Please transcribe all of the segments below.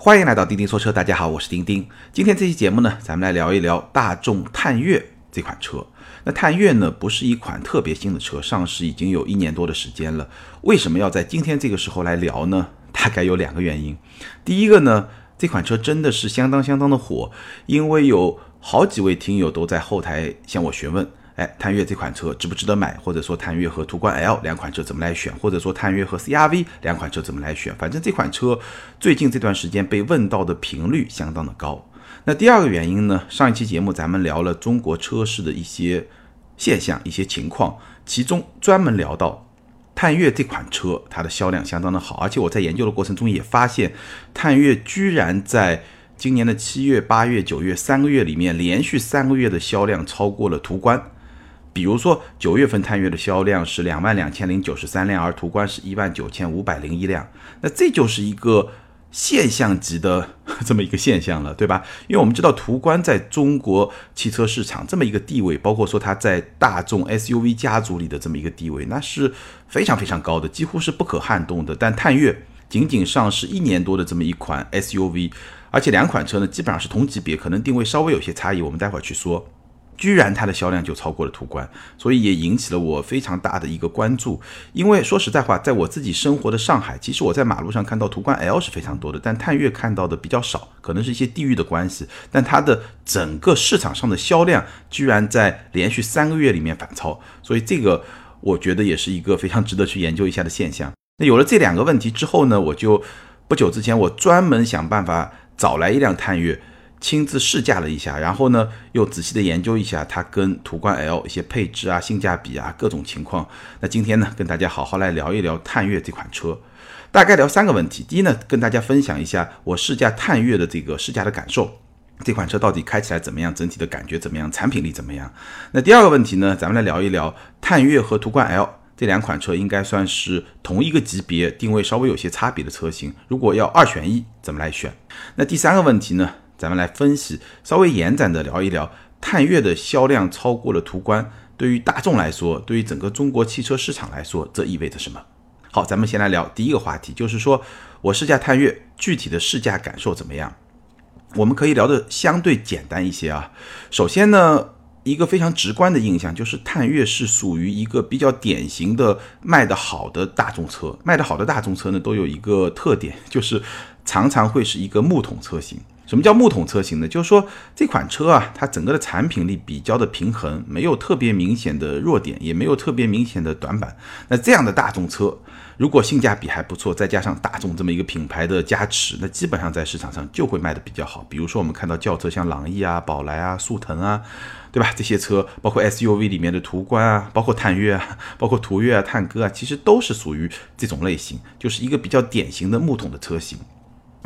欢迎来到钉钉说车，大家好，我是钉钉。今天这期节目呢，咱们来聊一聊大众探岳这款车。那探岳呢，不是一款特别新的车，上市已经有一年多的时间了。为什么要在今天这个时候来聊呢？大概有两个原因。第一个呢，这款车真的是相当相当的火，因为有好几位听友都在后台向我询问。哎，探岳这款车值不值得买？或者说探岳和途观 L 两款车怎么来选？或者说探岳和 CRV 两款车怎么来选？反正这款车最近这段时间被问到的频率相当的高。那第二个原因呢？上一期节目咱们聊了中国车市的一些现象、一些情况，其中专门聊到探岳这款车它的销量相当的好，而且我在研究的过程中也发现，探岳居然在今年的七月、八月、九月三个月里面，连续三个月的销量超过了途观。比如说，九月份探岳的销量是两万两千零九十三辆，而途观是一万九千五百零一辆。那这就是一个现象级的 这么一个现象了，对吧？因为我们知道途观在中国汽车市场这么一个地位，包括说它在大众 SUV 家族里的这么一个地位，那是非常非常高的，几乎是不可撼动的。但探岳仅仅上市一年多的这么一款 SUV，而且两款车呢基本上是同级别，可能定位稍微有些差异，我们待会儿去说。居然它的销量就超过了途观，所以也引起了我非常大的一个关注。因为说实在话，在我自己生活的上海，其实我在马路上看到途观 L 是非常多的，但探岳看到的比较少，可能是一些地域的关系。但它的整个市场上的销量居然在连续三个月里面反超，所以这个我觉得也是一个非常值得去研究一下的现象。那有了这两个问题之后呢，我就不久之前我专门想办法找来一辆探岳。亲自试驾了一下，然后呢，又仔细的研究一下它跟途观 L 一些配置啊、性价比啊各种情况。那今天呢，跟大家好好来聊一聊探岳这款车，大概聊三个问题。第一呢，跟大家分享一下我试驾探岳的这个试驾的感受，这款车到底开起来怎么样，整体的感觉怎么样，产品力怎么样。那第二个问题呢，咱们来聊一聊探岳和途观 L 这两款车应该算是同一个级别，定位稍微有些差别的车型。如果要二选一，怎么来选？那第三个问题呢？咱们来分析，稍微延展的聊一聊，探岳的销量超过了途观，对于大众来说，对于整个中国汽车市场来说，这意味着什么？好，咱们先来聊第一个话题，就是说我试驾探岳，具体的试驾感受怎么样？我们可以聊的相对简单一些啊。首先呢，一个非常直观的印象就是探岳是属于一个比较典型的卖得好的大众车，卖得好的大众车呢，都有一个特点，就是常常会是一个木桶车型。什么叫木桶车型呢？就是说这款车啊，它整个的产品力比较的平衡，没有特别明显的弱点，也没有特别明显的短板。那这样的大众车，如果性价比还不错，再加上大众这么一个品牌的加持，那基本上在市场上就会卖的比较好。比如说我们看到轿车，像朗逸啊、宝来啊、速腾啊，对吧？这些车，包括 SUV 里面的途观啊，包括探岳啊，包括途岳啊、探歌啊，其实都是属于这种类型，就是一个比较典型的木桶的车型。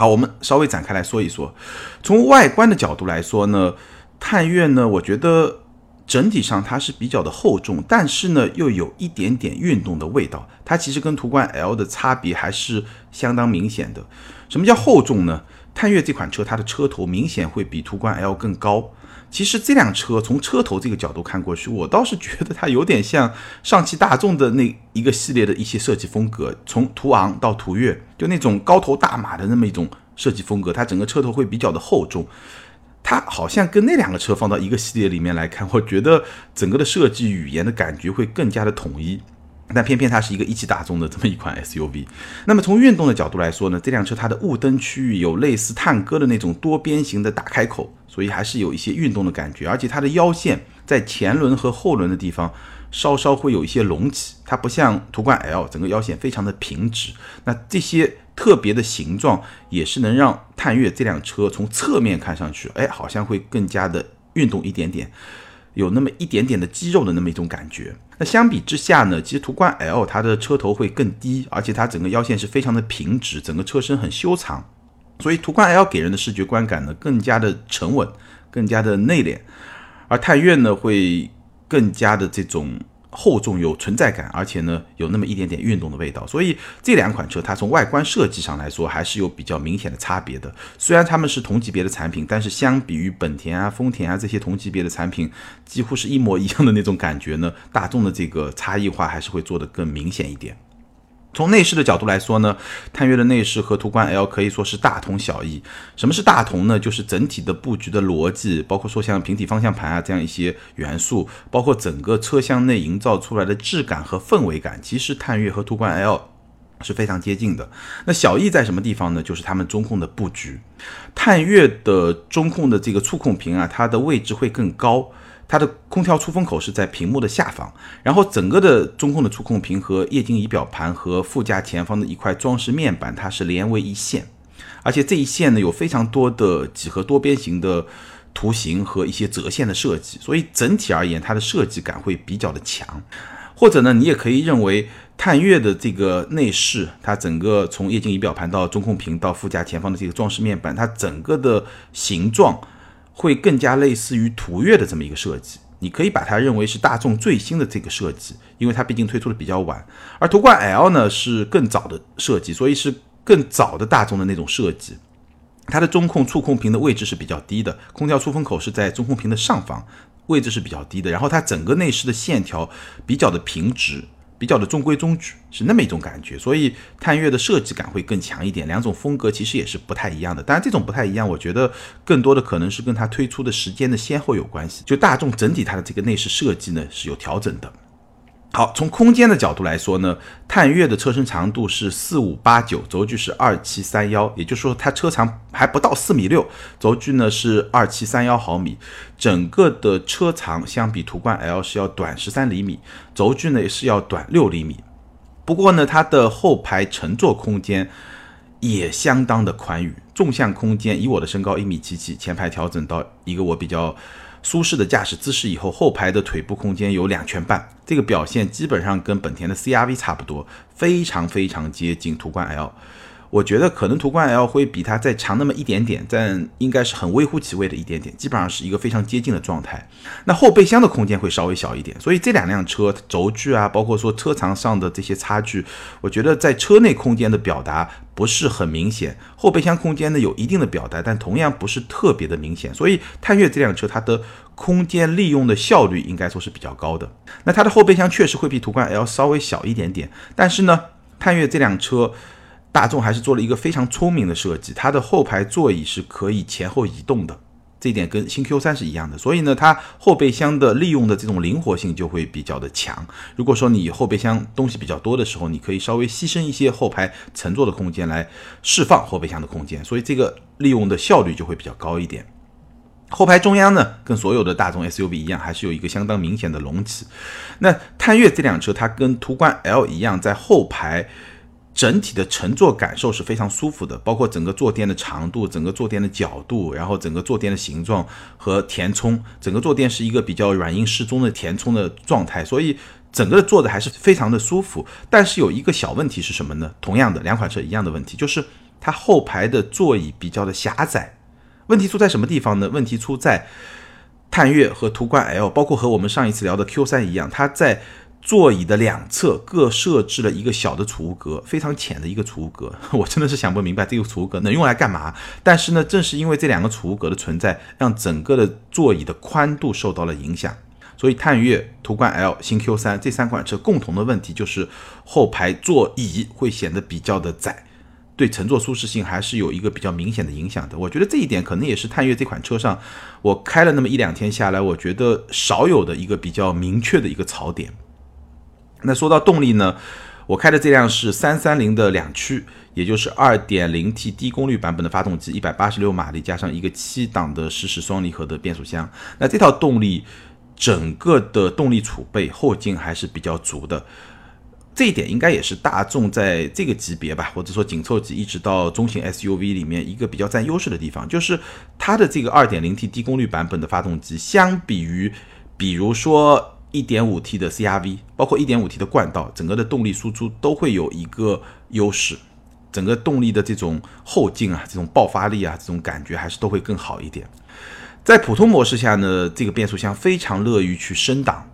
好，我们稍微展开来说一说。从外观的角度来说呢，探岳呢，我觉得整体上它是比较的厚重，但是呢又有一点点运动的味道。它其实跟途观 L 的差别还是相当明显的。什么叫厚重呢？探岳这款车它的车头明显会比途观 L 更高。其实这辆车从车头这个角度看过去，我倒是觉得它有点像上汽大众的那一个系列的一些设计风格，从途昂到途岳，就那种高头大马的那么一种设计风格，它整个车头会比较的厚重。它好像跟那两个车放到一个系列里面来看，我觉得整个的设计语言的感觉会更加的统一。但偏偏它是一个一汽大众的这么一款 SUV。那么从运动的角度来说呢，这辆车它的雾灯区域有类似探戈的那种多边形的大开口。所以还是有一些运动的感觉，而且它的腰线在前轮和后轮的地方稍稍会有一些隆起，它不像途观 L 整个腰线非常的平直。那这些特别的形状也是能让探岳这辆车从侧面看上去，哎，好像会更加的运动一点点，有那么一点点的肌肉的那么一种感觉。那相比之下呢，其实途观 L 它的车头会更低，而且它整个腰线是非常的平直，整个车身很修长。所以途观 L 给人的视觉观感呢，更加的沉稳，更加的内敛，而探岳呢会更加的这种厚重有存在感，而且呢有那么一点点运动的味道。所以这两款车它从外观设计上来说还是有比较明显的差别的。虽然它们是同级别的产品，但是相比于本田啊、丰田啊这些同级别的产品，几乎是一模一样的那种感觉呢，大众的这个差异化还是会做得更明显一点。从内饰的角度来说呢，探岳的内饰和途观 L 可以说是大同小异。什么是大同呢？就是整体的布局的逻辑，包括说像平底方向盘啊这样一些元素，包括整个车厢内营造出来的质感和氛围感，其实探岳和途观 L 是非常接近的。那小异在什么地方呢？就是他们中控的布局。探岳的中控的这个触控屏啊，它的位置会更高。它的空调出风口是在屏幕的下方，然后整个的中控的触控屏和液晶仪表盘和副驾前方的一块装饰面板，它是连为一线，而且这一线呢有非常多的几何多边形的图形和一些折线的设计，所以整体而言它的设计感会比较的强。或者呢，你也可以认为探岳的这个内饰，它整个从液晶仪表盘到中控屏到副驾前方的这个装饰面板，它整个的形状。会更加类似于途岳的这么一个设计，你可以把它认为是大众最新的这个设计，因为它毕竟推出的比较晚，而途观 L 呢是更早的设计，所以是更早的大众的那种设计。它的中控触控屏的位置是比较低的，空调出风口是在中控屏的上方，位置是比较低的，然后它整个内饰的线条比较的平直。比较的中规中矩，是那么一种感觉，所以探岳的设计感会更强一点。两种风格其实也是不太一样的，当然这种不太一样，我觉得更多的可能是跟它推出的时间的先后有关系。就大众整体它的这个内饰设计呢是有调整的。好，从空间的角度来说呢，探岳的车身长度是四五八九，轴距是二七三幺，也就是说它车长还不到四米六，轴距呢是二七三幺毫米，整个的车长相比途观 L 是要短十三厘米，轴距呢也是要短六厘米。不过呢，它的后排乘坐空间也相当的宽裕，纵向空间以我的身高一米七七，前排调整到一个我比较。舒适的驾驶姿势以后，后排的腿部空间有两拳半，这个表现基本上跟本田的 CRV 差不多，非常非常接近途观 L。我觉得可能途观 L 会比它再长那么一点点，但应该是很微乎其微的一点点，基本上是一个非常接近的状态。那后备箱的空间会稍微小一点，所以这两辆车轴距啊，包括说车长上的这些差距，我觉得在车内空间的表达不是很明显。后备箱空间呢有一定的表达，但同样不是特别的明显。所以探岳这辆车它的空间利用的效率应该说是比较高的。那它的后备箱确实会比途观 L 稍微小一点点，但是呢，探岳这辆车。大众还是做了一个非常聪明的设计，它的后排座椅是可以前后移动的，这一点跟新 Q3 是一样的。所以呢，它后备箱的利用的这种灵活性就会比较的强。如果说你后备箱东西比较多的时候，你可以稍微牺牲一些后排乘坐的空间来释放后备箱的空间，所以这个利用的效率就会比较高一点。后排中央呢，跟所有的大众 SUV 一样，还是有一个相当明显的隆起。那探岳这辆车，它跟途观 L 一样，在后排。整体的乘坐感受是非常舒服的，包括整个坐垫的长度、整个坐垫的角度，然后整个坐垫的形状和填充，整个坐垫是一个比较软硬适中的填充的状态，所以整个坐的还是非常的舒服。但是有一个小问题是什么呢？同样的两款车一样的问题，就是它后排的座椅比较的狭窄。问题出在什么地方呢？问题出在探岳和途观 L，包括和我们上一次聊的 Q 三一样，它在。座椅的两侧各设置了一个小的储物格，非常浅的一个储物格。我真的是想不明白这个储物格能用来干嘛。但是呢，正是因为这两个储物格的存在，让整个的座椅的宽度受到了影响。所以探岳、途观 L、新 Q3 这三款车共同的问题就是后排座椅会显得比较的窄，对乘坐舒适性还是有一个比较明显的影响的。我觉得这一点可能也是探岳这款车上我开了那么一两天下来，我觉得少有的一个比较明确的一个槽点。那说到动力呢，我开的这辆是三三零的两驱，也就是二点零 T 低功率版本的发动机，一百八十六马力加上一个七档的湿式双离合的变速箱。那这套动力整个的动力储备后劲还是比较足的，这一点应该也是大众在这个级别吧，或者说紧凑级一直到中型 SUV 里面一个比较占优势的地方，就是它的这个二点零 T 低功率版本的发动机，相比于比如说。一点五 T 的 CRV，包括一点五 T 的冠道，整个的动力输出都会有一个优势，整个动力的这种后劲啊，这种爆发力啊，这种感觉还是都会更好一点。在普通模式下呢，这个变速箱非常乐于去升档，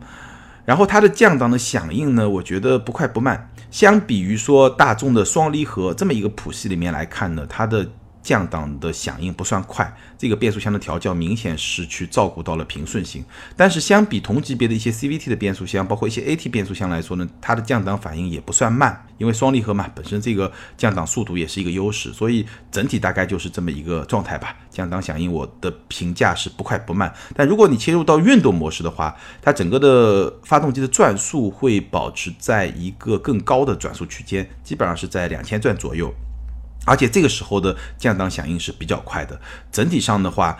然后它的降档的响应呢，我觉得不快不慢。相比于说大众的双离合这么一个谱系里面来看呢，它的降档的响应不算快，这个变速箱的调教明显是去照顾到了平顺性。但是相比同级别的一些 CVT 的变速箱，包括一些 AT 变速箱来说呢，它的降档反应也不算慢，因为双离合嘛，本身这个降档速度也是一个优势，所以整体大概就是这么一个状态吧。降档响应我的评价是不快不慢，但如果你切入到运动模式的话，它整个的发动机的转速会保持在一个更高的转速区间，基本上是在两千转左右。而且这个时候的降档响应是比较快的，整体上的话，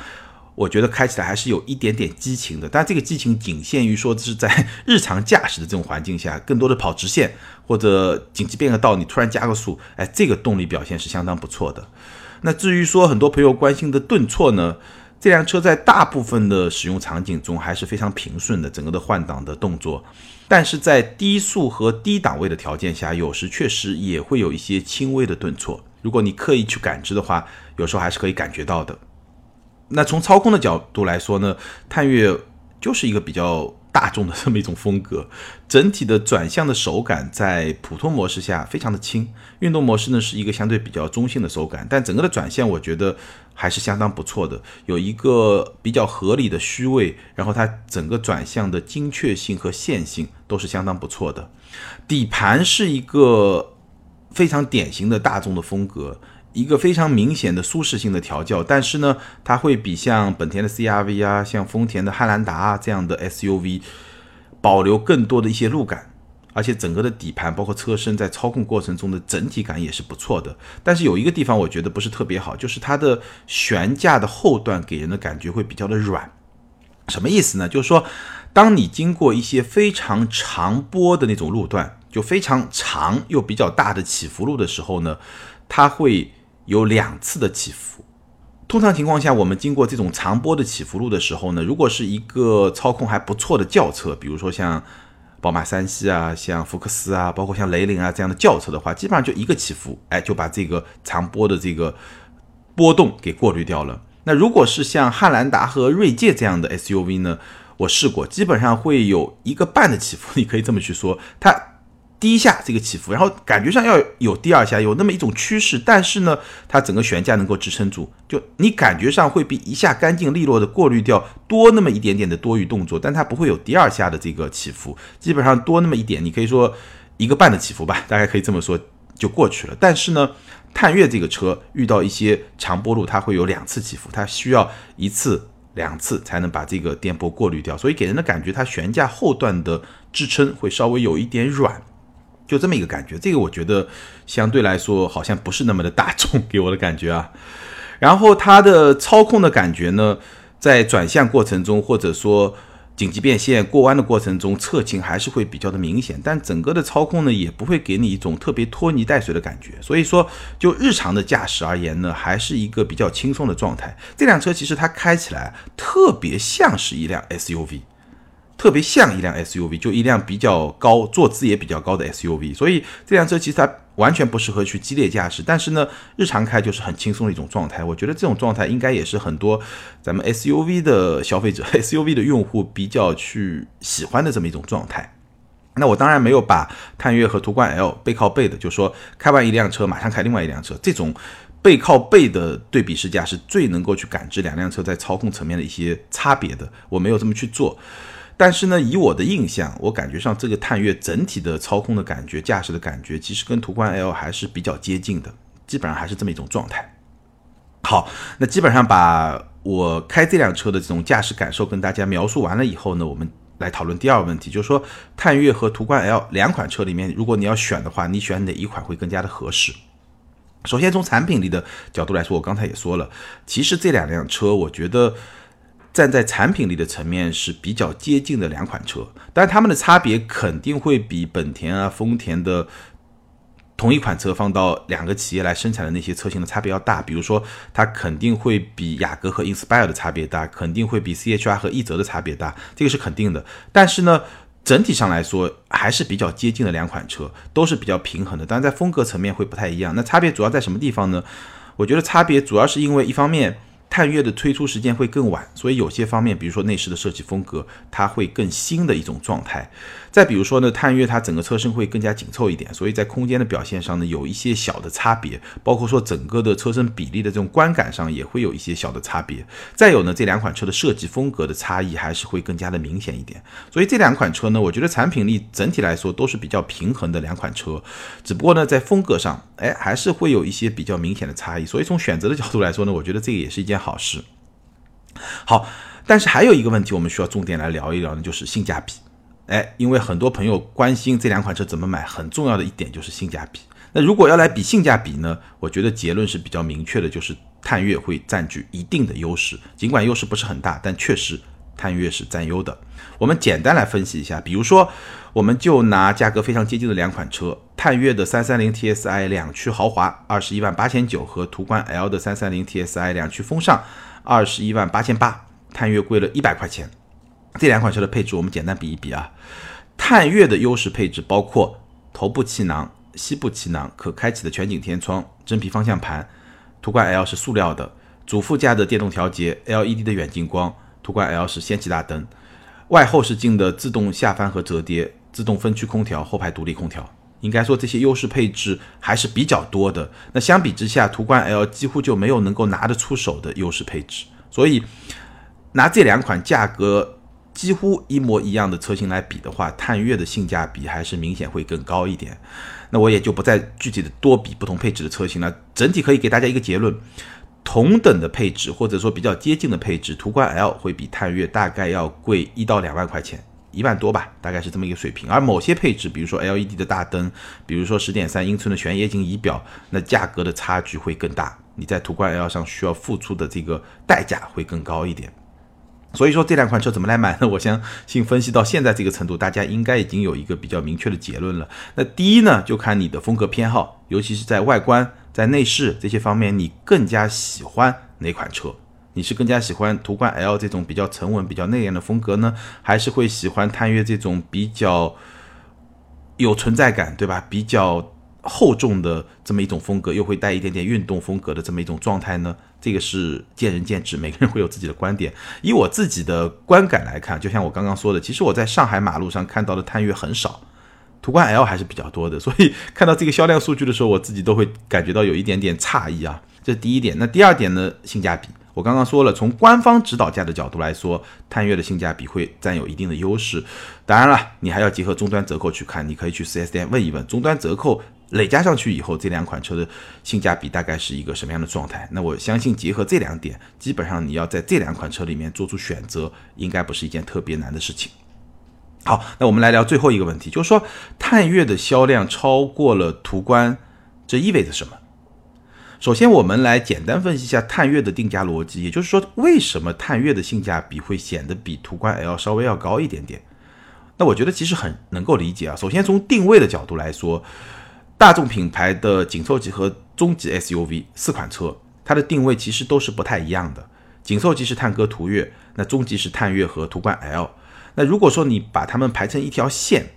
我觉得开起来还是有一点点激情的。但这个激情仅限于说是在日常驾驶的这种环境下，更多的跑直线或者紧急变个道，你突然加个速，哎，这个动力表现是相当不错的。那至于说很多朋友关心的顿挫呢，这辆车在大部分的使用场景中还是非常平顺的，整个的换挡的动作。但是在低速和低档位的条件下，有时确实也会有一些轻微的顿挫。如果你刻意去感知的话，有时候还是可以感觉到的。那从操控的角度来说呢，探岳就是一个比较大众的这么一种风格，整体的转向的手感在普通模式下非常的轻，运动模式呢是一个相对比较中性的手感，但整个的转向我觉得还是相当不错的，有一个比较合理的虚位，然后它整个转向的精确性和线性都是相当不错的。底盘是一个。非常典型的大众的风格，一个非常明显的舒适性的调教，但是呢，它会比像本田的 CRV 啊，像丰田的汉兰达啊这样的 SUV 保留更多的一些路感，而且整个的底盘包括车身在操控过程中的整体感也是不错的。但是有一个地方我觉得不是特别好，就是它的悬架的后段给人的感觉会比较的软。什么意思呢？就是说，当你经过一些非常长波的那种路段。就非常长又比较大的起伏路的时候呢，它会有两次的起伏。通常情况下，我们经过这种长波的起伏路的时候呢，如果是一个操控还不错的轿车，比如说像宝马三系啊、像福克斯啊、包括像雷凌啊这样的轿车的话，基本上就一个起伏，哎，就把这个长波的这个波动给过滤掉了。那如果是像汉兰达和锐界这样的 SUV 呢，我试过，基本上会有一个半的起伏，你可以这么去说，它。第一下这个起伏，然后感觉上要有第二下，有那么一种趋势，但是呢，它整个悬架能够支撑住，就你感觉上会比一下干净利落的过滤掉多那么一点点的多余动作，但它不会有第二下的这个起伏，基本上多那么一点，你可以说一个半的起伏吧，大概可以这么说就过去了。但是呢，探岳这个车遇到一些长波路，它会有两次起伏，它需要一次两次才能把这个颠簸过滤掉，所以给人的感觉它悬架后段的支撑会稍微有一点软。就这么一个感觉，这个我觉得相对来说好像不是那么的大众，给我的感觉啊。然后它的操控的感觉呢，在转向过程中，或者说紧急变线、过弯的过程中，侧倾还是会比较的明显。但整个的操控呢，也不会给你一种特别拖泥带水的感觉。所以说，就日常的驾驶而言呢，还是一个比较轻松的状态。这辆车其实它开起来特别像是一辆 SUV。特别像一辆 SUV，就一辆比较高、坐姿也比较高的 SUV，所以这辆车其实它完全不适合去激烈驾驶，但是呢，日常开就是很轻松的一种状态。我觉得这种状态应该也是很多咱们 SUV 的消费者、SUV 的用户比较去喜欢的这么一种状态。那我当然没有把探岳和途观 L 背靠背的，就说开完一辆车马上开另外一辆车，这种背靠背的对比试驾是最能够去感知两辆车在操控层面的一些差别的。我没有这么去做。但是呢，以我的印象，我感觉上这个探岳整体的操控的感觉、驾驶的感觉，其实跟途观 L 还是比较接近的，基本上还是这么一种状态。好，那基本上把我开这辆车的这种驾驶感受跟大家描述完了以后呢，我们来讨论第二个问题，就是说探岳和途观 L 两款车里面，如果你要选的话，你选哪一款会更加的合适？首先从产品力的角度来说，我刚才也说了，其实这两辆车，我觉得。站在产品力的层面是比较接近的两款车，但它们的差别肯定会比本田啊、丰田的同一款车放到两个企业来生产的那些车型的差别要大。比如说，它肯定会比雅阁和 Inspire 的差别大，肯定会比 CHR 和奕泽的差别大，这个是肯定的。但是呢，整体上来说还是比较接近的两款车，都是比较平衡的。但是在风格层面会不太一样。那差别主要在什么地方呢？我觉得差别主要是因为一方面。探岳的推出时间会更晚，所以有些方面，比如说内饰的设计风格，它会更新的一种状态。再比如说呢，探岳它整个车身会更加紧凑一点，所以在空间的表现上呢，有一些小的差别，包括说整个的车身比例的这种观感上也会有一些小的差别。再有呢，这两款车的设计风格的差异还是会更加的明显一点。所以这两款车呢，我觉得产品力整体来说都是比较平衡的两款车，只不过呢，在风格上，哎，还是会有一些比较明显的差异。所以从选择的角度来说呢，我觉得这个也是一件好事。好，但是还有一个问题，我们需要重点来聊一聊呢，就是性价比。哎，因为很多朋友关心这两款车怎么买，很重要的一点就是性价比。那如果要来比性价比呢，我觉得结论是比较明确的，就是探岳会占据一定的优势，尽管优势不是很大，但确实探岳是占优的。我们简单来分析一下，比如说，我们就拿价格非常接近的两款车，探岳的三三零 TSI 两驱豪华二十一万八千九和途观 L 的三三零 TSI 两驱风尚二十一万八千八，探岳贵了一百块钱。这两款车的配置我们简单比一比啊，探岳的优势配置包括头部气囊、膝部气囊、可开启的全景天窗、真皮方向盘，途观 L 是塑料的，主副驾的电动调节、LED 的远近光，途观 L 是氙气大灯，外后视镜的自动下翻和折叠，自动分区空调，后排独立空调。应该说这些优势配置还是比较多的。那相比之下，途观 L 几乎就没有能够拿得出手的优势配置，所以拿这两款价格。几乎一模一样的车型来比的话，探岳的性价比还是明显会更高一点。那我也就不再具体的多比不同配置的车型了。整体可以给大家一个结论：同等的配置或者说比较接近的配置，途观 L 会比探岳大概要贵一到两万块钱，一万多吧，大概是这么一个水平。而某些配置，比如说 LED 的大灯，比如说十点三英寸的全液晶仪表，那价格的差距会更大。你在途观 L 上需要付出的这个代价会更高一点。所以说这两款车怎么来买呢？我相信分析到现在这个程度，大家应该已经有一个比较明确的结论了。那第一呢，就看你的风格偏好，尤其是在外观、在内饰这些方面，你更加喜欢哪款车？你是更加喜欢途观 L 这种比较沉稳、比较内敛的风格呢，还是会喜欢探岳这种比较有存在感，对吧？比较。厚重的这么一种风格，又会带一点点运动风格的这么一种状态呢？这个是见仁见智，每个人会有自己的观点。以我自己的观感来看，就像我刚刚说的，其实我在上海马路上看到的探岳很少，途观 L 还是比较多的。所以看到这个销量数据的时候，我自己都会感觉到有一点点诧异啊。这是第一点。那第二点呢？性价比。我刚刚说了，从官方指导价的角度来说，探岳的性价比会占有一定的优势。当然了，你还要结合终端折扣去看，你可以去 4S 店问一问，终端折扣。累加上去以后，这两款车的性价比大概是一个什么样的状态？那我相信结合这两点，基本上你要在这两款车里面做出选择，应该不是一件特别难的事情。好，那我们来聊最后一个问题，就是说探岳的销量超过了途观，这意味着什么？首先，我们来简单分析一下探岳的定价逻辑，也就是说，为什么探岳的性价比会显得比途观 L 稍微要高一点点？那我觉得其实很能够理解啊。首先从定位的角度来说。大众品牌的紧凑级和中级 SUV 四款车，它的定位其实都是不太一样的。紧凑级是探歌、途岳，那中级是探岳和途观 L。那如果说你把它们排成一条线，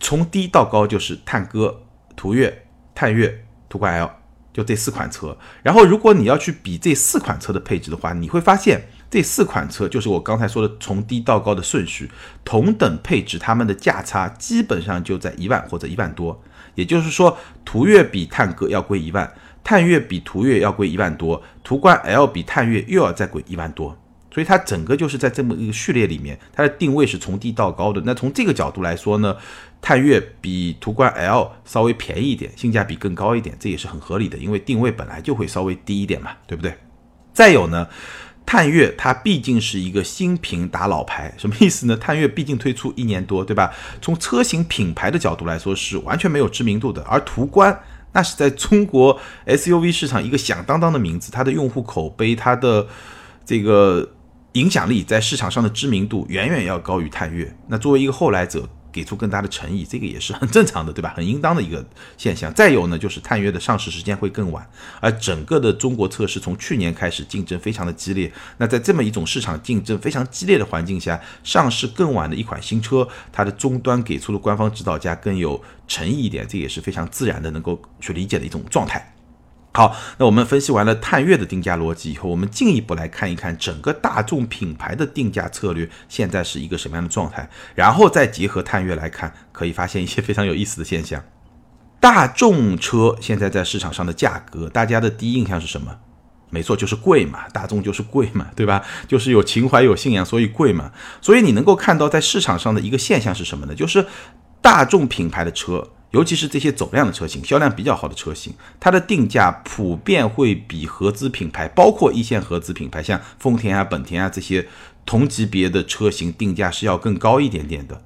从低到高就是探歌、途岳、探岳、途观 L，就这四款车。然后如果你要去比这四款车的配置的话，你会发现这四款车就是我刚才说的从低到高的顺序，同等配置它们的价差基本上就在一万或者一万多。也就是说，途岳比探歌要贵一万，探岳比途岳要贵一万多，途观 L 比探岳又要再贵一万多，所以它整个就是在这么一个序列里面，它的定位是从低到高的。那从这个角度来说呢，探岳比途观 L 稍微便宜一点，性价比更高一点，这也是很合理的，因为定位本来就会稍微低一点嘛，对不对？再有呢。探岳它毕竟是一个新品打老牌，什么意思呢？探岳毕竟推出一年多，对吧？从车型品牌的角度来说是完全没有知名度的，而途观那是在中国 SUV 市场一个响当当的名字，它的用户口碑、它的这个影响力在市场上的知名度远远要高于探岳。那作为一个后来者。给出更大的诚意，这个也是很正常的，对吧？很应当的一个现象。再有呢，就是探岳的上市时间会更晚，而整个的中国测试从去年开始竞争非常的激烈。那在这么一种市场竞争非常激烈的环境下，上市更晚的一款新车，它的终端给出的官方指导价更有诚意一点，这也是非常自然的，能够去理解的一种状态。好。那我们分析完了探岳的定价逻辑以后，我们进一步来看一看整个大众品牌的定价策略现在是一个什么样的状态，然后再结合探岳来看，可以发现一些非常有意思的现象。大众车现在在市场上的价格，大家的第一印象是什么？没错，就是贵嘛，大众就是贵嘛，对吧？就是有情怀、有信仰，所以贵嘛。所以你能够看到在市场上的一个现象是什么呢？就是大众品牌的车。尤其是这些走量的车型，销量比较好的车型，它的定价普遍会比合资品牌，包括一线合资品牌，像丰田啊、本田啊这些同级别的车型定价是要更高一点点的。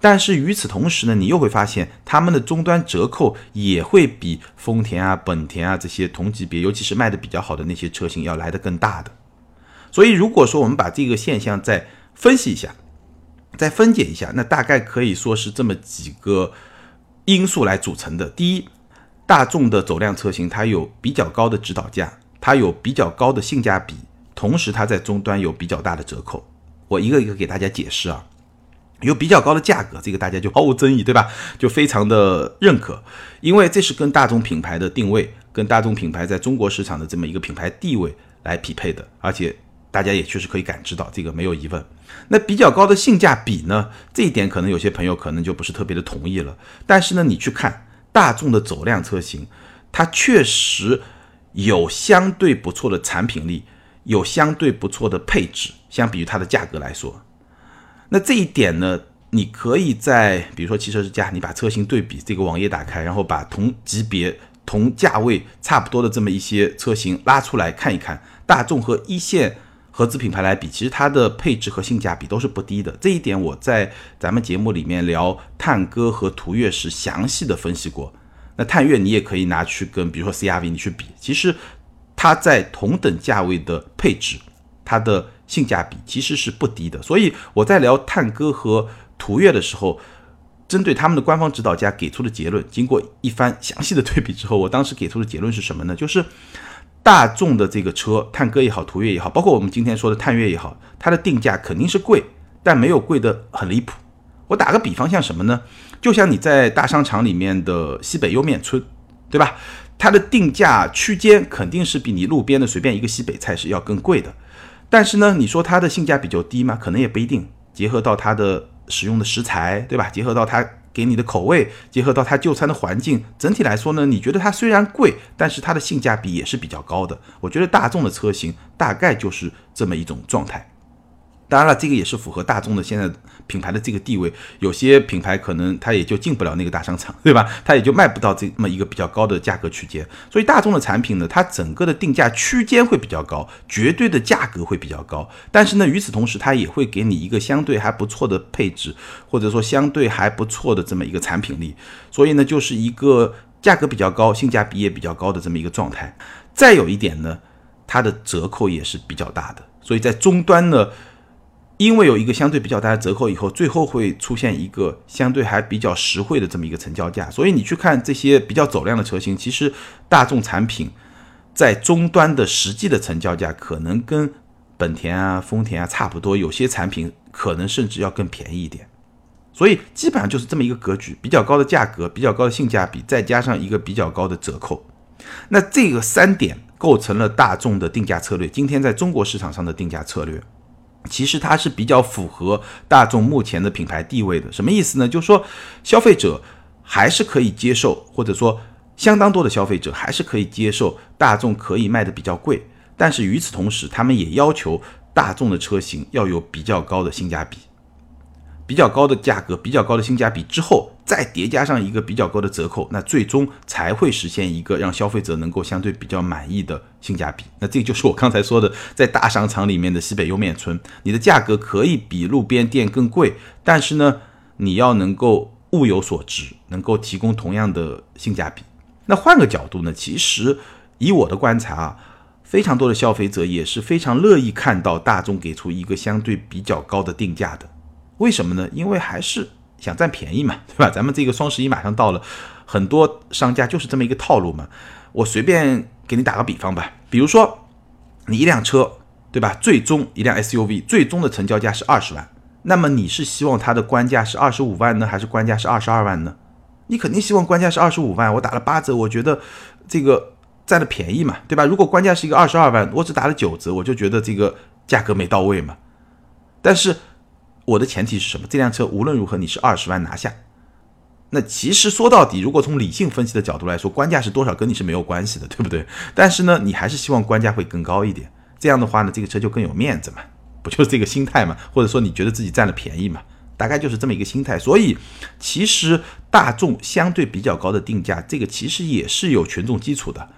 但是与此同时呢，你又会发现他们的终端折扣也会比丰田啊、本田啊这些同级别，尤其是卖的比较好的那些车型要来的更大的。所以如果说我们把这个现象再分析一下，再分解一下，那大概可以说是这么几个。因素来组成的。第一，大众的走量车型，它有比较高的指导价，它有比较高的性价比，同时它在终端有比较大的折扣。我一个一个给大家解释啊，有比较高的价格，这个大家就毫无争议，对吧？就非常的认可，因为这是跟大众品牌的定位，跟大众品牌在中国市场的这么一个品牌地位来匹配的，而且。大家也确实可以感知到，这个没有疑问。那比较高的性价比呢？这一点可能有些朋友可能就不是特别的同意了。但是呢，你去看大众的走量车型，它确实有相对不错的产品力，有相对不错的配置，相比于它的价格来说。那这一点呢，你可以在比如说汽车之家，你把车型对比这个网页打开，然后把同级别、同价位差不多的这么一些车型拉出来看一看，大众和一线。合资品牌来比，其实它的配置和性价比都是不低的。这一点我在咱们节目里面聊探歌和途岳时详细的分析过。那探岳你也可以拿去跟比如说 CRV 你去比，其实它在同等价位的配置，它的性价比其实是不低的。所以我在聊探歌和途岳的时候，针对他们的官方指导价给出的结论，经过一番详细的对比之后，我当时给出的结论是什么呢？就是。大众的这个车，探歌也好，途岳也好，包括我们今天说的探岳也好，它的定价肯定是贵，但没有贵的很离谱。我打个比方，像什么呢？就像你在大商场里面的西北莜面村，对吧？它的定价区间肯定是比你路边的随便一个西北菜市要更贵的。但是呢，你说它的性价比较低吗？可能也不一定。结合到它的使用的食材，对吧？结合到它。给你的口味结合到它就餐的环境，整体来说呢，你觉得它虽然贵，但是它的性价比也是比较高的。我觉得大众的车型大概就是这么一种状态。当然了，这个也是符合大众的现在品牌的这个地位。有些品牌可能它也就进不了那个大商场，对吧？它也就卖不到这么一个比较高的价格区间。所以大众的产品呢，它整个的定价区间会比较高，绝对的价格会比较高。但是呢，与此同时，它也会给你一个相对还不错的配置，或者说相对还不错的这么一个产品力。所以呢，就是一个价格比较高、性价比也比较高的这么一个状态。再有一点呢，它的折扣也是比较大的。所以在终端呢。因为有一个相对比较大的折扣以后，最后会出现一个相对还比较实惠的这么一个成交价。所以你去看这些比较走量的车型，其实大众产品在终端的实际的成交价可能跟本田啊、丰田啊差不多，有些产品可能甚至要更便宜一点。所以基本上就是这么一个格局：比较高的价格，比较高的性价比，再加上一个比较高的折扣。那这个三点构成了大众的定价策略。今天在中国市场上的定价策略。其实它是比较符合大众目前的品牌地位的，什么意思呢？就是说消费者还是可以接受，或者说相当多的消费者还是可以接受大众可以卖的比较贵，但是与此同时，他们也要求大众的车型要有比较高的性价比。比较高的价格，比较高的性价比之后，再叠加上一个比较高的折扣，那最终才会实现一个让消费者能够相对比较满意的性价比。那这就是我刚才说的，在大商场里面的西北莜面村，你的价格可以比路边店更贵，但是呢，你要能够物有所值，能够提供同样的性价比。那换个角度呢，其实以我的观察啊，非常多的消费者也是非常乐意看到大众给出一个相对比较高的定价的。为什么呢？因为还是想占便宜嘛，对吧？咱们这个双十一马上到了，很多商家就是这么一个套路嘛。我随便给你打个比方吧，比如说你一辆车，对吧？最终一辆 SUV 最终的成交价是二十万，那么你是希望它的官价是二十五万呢，还是官价是二十二万呢？你肯定希望官价是二十五万。我打了八折，我觉得这个。占了便宜嘛，对吧？如果官价是一个二十二万，我只打了九折，我就觉得这个价格没到位嘛。但是我的前提是什么？这辆车无论如何你是二十万拿下。那其实说到底，如果从理性分析的角度来说，官价是多少跟你是没有关系的，对不对？但是呢，你还是希望官价会更高一点，这样的话呢，这个车就更有面子嘛，不就是这个心态嘛？或者说你觉得自己占了便宜嘛？大概就是这么一个心态。所以其实大众相对比较高的定价，这个其实也是有权重基础的。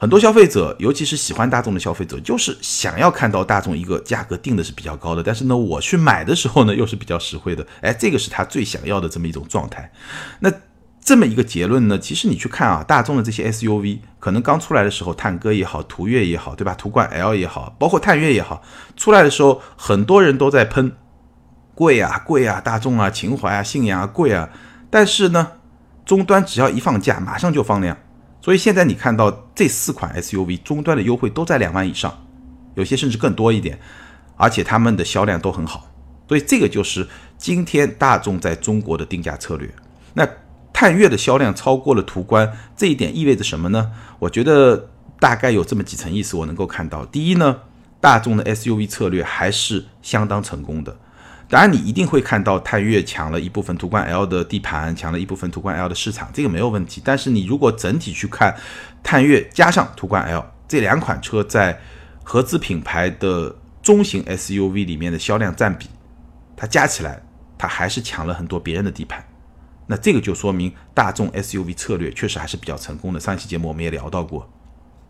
很多消费者，尤其是喜欢大众的消费者，就是想要看到大众一个价格定的是比较高的，但是呢，我去买的时候呢，又是比较实惠的。哎，这个是他最想要的这么一种状态。那这么一个结论呢，其实你去看啊，大众的这些 SUV，可能刚出来的时候，探歌也好，途岳也好，对吧？途观 L 也好，包括探岳也好，出来的时候，很多人都在喷贵啊，贵啊，大众啊，情怀啊，信仰啊，贵啊。但是呢，终端只要一放假，马上就放量。所以现在你看到这四款 SUV 终端的优惠都在两万以上，有些甚至更多一点，而且他们的销量都很好。所以这个就是今天大众在中国的定价策略。那探岳的销量超过了途观，这一点意味着什么呢？我觉得大概有这么几层意思，我能够看到。第一呢，大众的 SUV 策略还是相当成功的。当然，你一定会看到探岳抢了一部分途观 L 的地盘，抢了一部分途观 L 的市场，这个没有问题。但是你如果整体去看，探岳加上途观 L 这两款车在合资品牌的中型 SUV 里面的销量占比，它加起来，它还是抢了很多别人的地盘。那这个就说明大众 SUV 策略确实还是比较成功的。上一期节目我们也聊到过。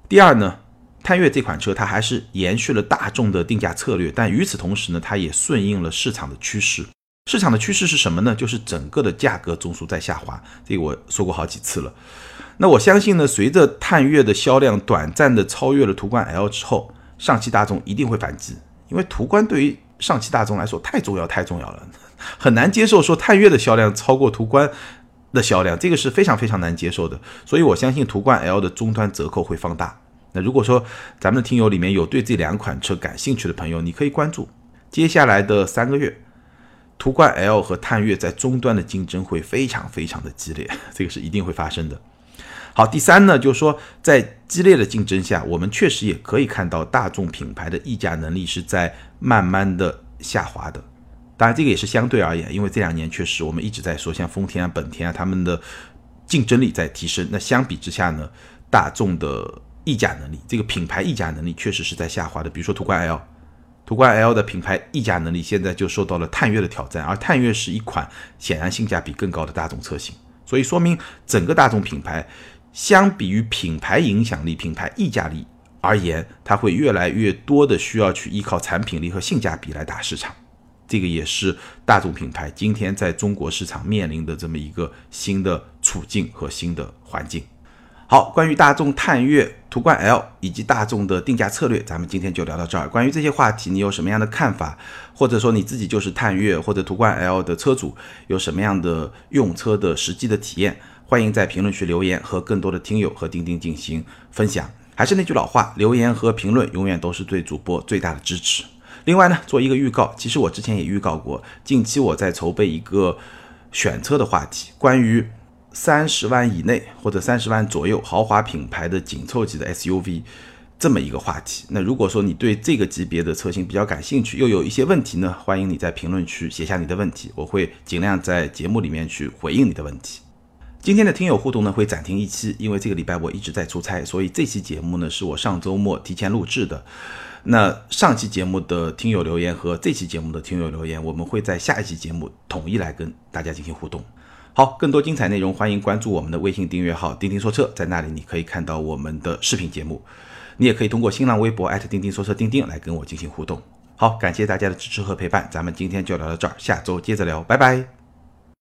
第二呢？探岳这款车，它还是延续了大众的定价策略，但与此同时呢，它也顺应了市场的趋势。市场的趋势是什么呢？就是整个的价格中枢在下滑。这个我说过好几次了。那我相信呢，随着探岳的销量短暂的超越了途观 L 之后，上汽大众一定会反击，因为途观对于上汽大众来说太重要太重要了，很难接受说探岳的销量超过途观的销量，这个是非常非常难接受的。所以我相信途观 L 的终端折扣会放大。那如果说咱们的听友里面有对这两款车感兴趣的朋友，你可以关注接下来的三个月，途观 L 和探岳在终端的竞争会非常非常的激烈，这个是一定会发生的。好，第三呢，就是说在激烈的竞争下，我们确实也可以看到大众品牌的溢价能力是在慢慢的下滑的。当然，这个也是相对而言，因为这两年确实我们一直在说，像丰田啊、本田啊，他们的竞争力在提升。那相比之下呢，大众的溢价能力，这个品牌溢价能力确实是在下滑的。比如说途观 L，途观 L 的品牌溢价能力现在就受到了探岳的挑战，而探岳是一款显然性价比更高的大众车型，所以说明整个大众品牌相比于品牌影响力、品牌溢价力而言，它会越来越多的需要去依靠产品力和性价比来打市场。这个也是大众品牌今天在中国市场面临的这么一个新的处境和新的环境。好，关于大众探岳、途观 L 以及大众的定价策略，咱们今天就聊到这儿。关于这些话题，你有什么样的看法？或者说你自己就是探岳或者途观 L 的车主，有什么样的用车的实际的体验？欢迎在评论区留言，和更多的听友和钉钉进行分享。还是那句老话，留言和评论永远都是对主播最大的支持。另外呢，做一个预告，其实我之前也预告过，近期我在筹备一个选车的话题，关于。三十万以内或者三十万左右豪华品牌的紧凑级的 SUV，这么一个话题。那如果说你对这个级别的车型比较感兴趣，又有一些问题呢，欢迎你在评论区写下你的问题，我会尽量在节目里面去回应你的问题。今天的听友互动呢会暂停一期，因为这个礼拜我一直在出差，所以这期节目呢是我上周末提前录制的。那上期节目的听友留言和这期节目的听友留言，我们会在下一期节目统一来跟大家进行互动。好，更多精彩内容，欢迎关注我们的微信订阅号“钉钉说车”，在那里你可以看到我们的视频节目。你也可以通过新浪微博钉钉说车钉钉来跟我进行互动。好，感谢大家的支持和陪伴，咱们今天就聊到这儿，下周接着聊，拜拜。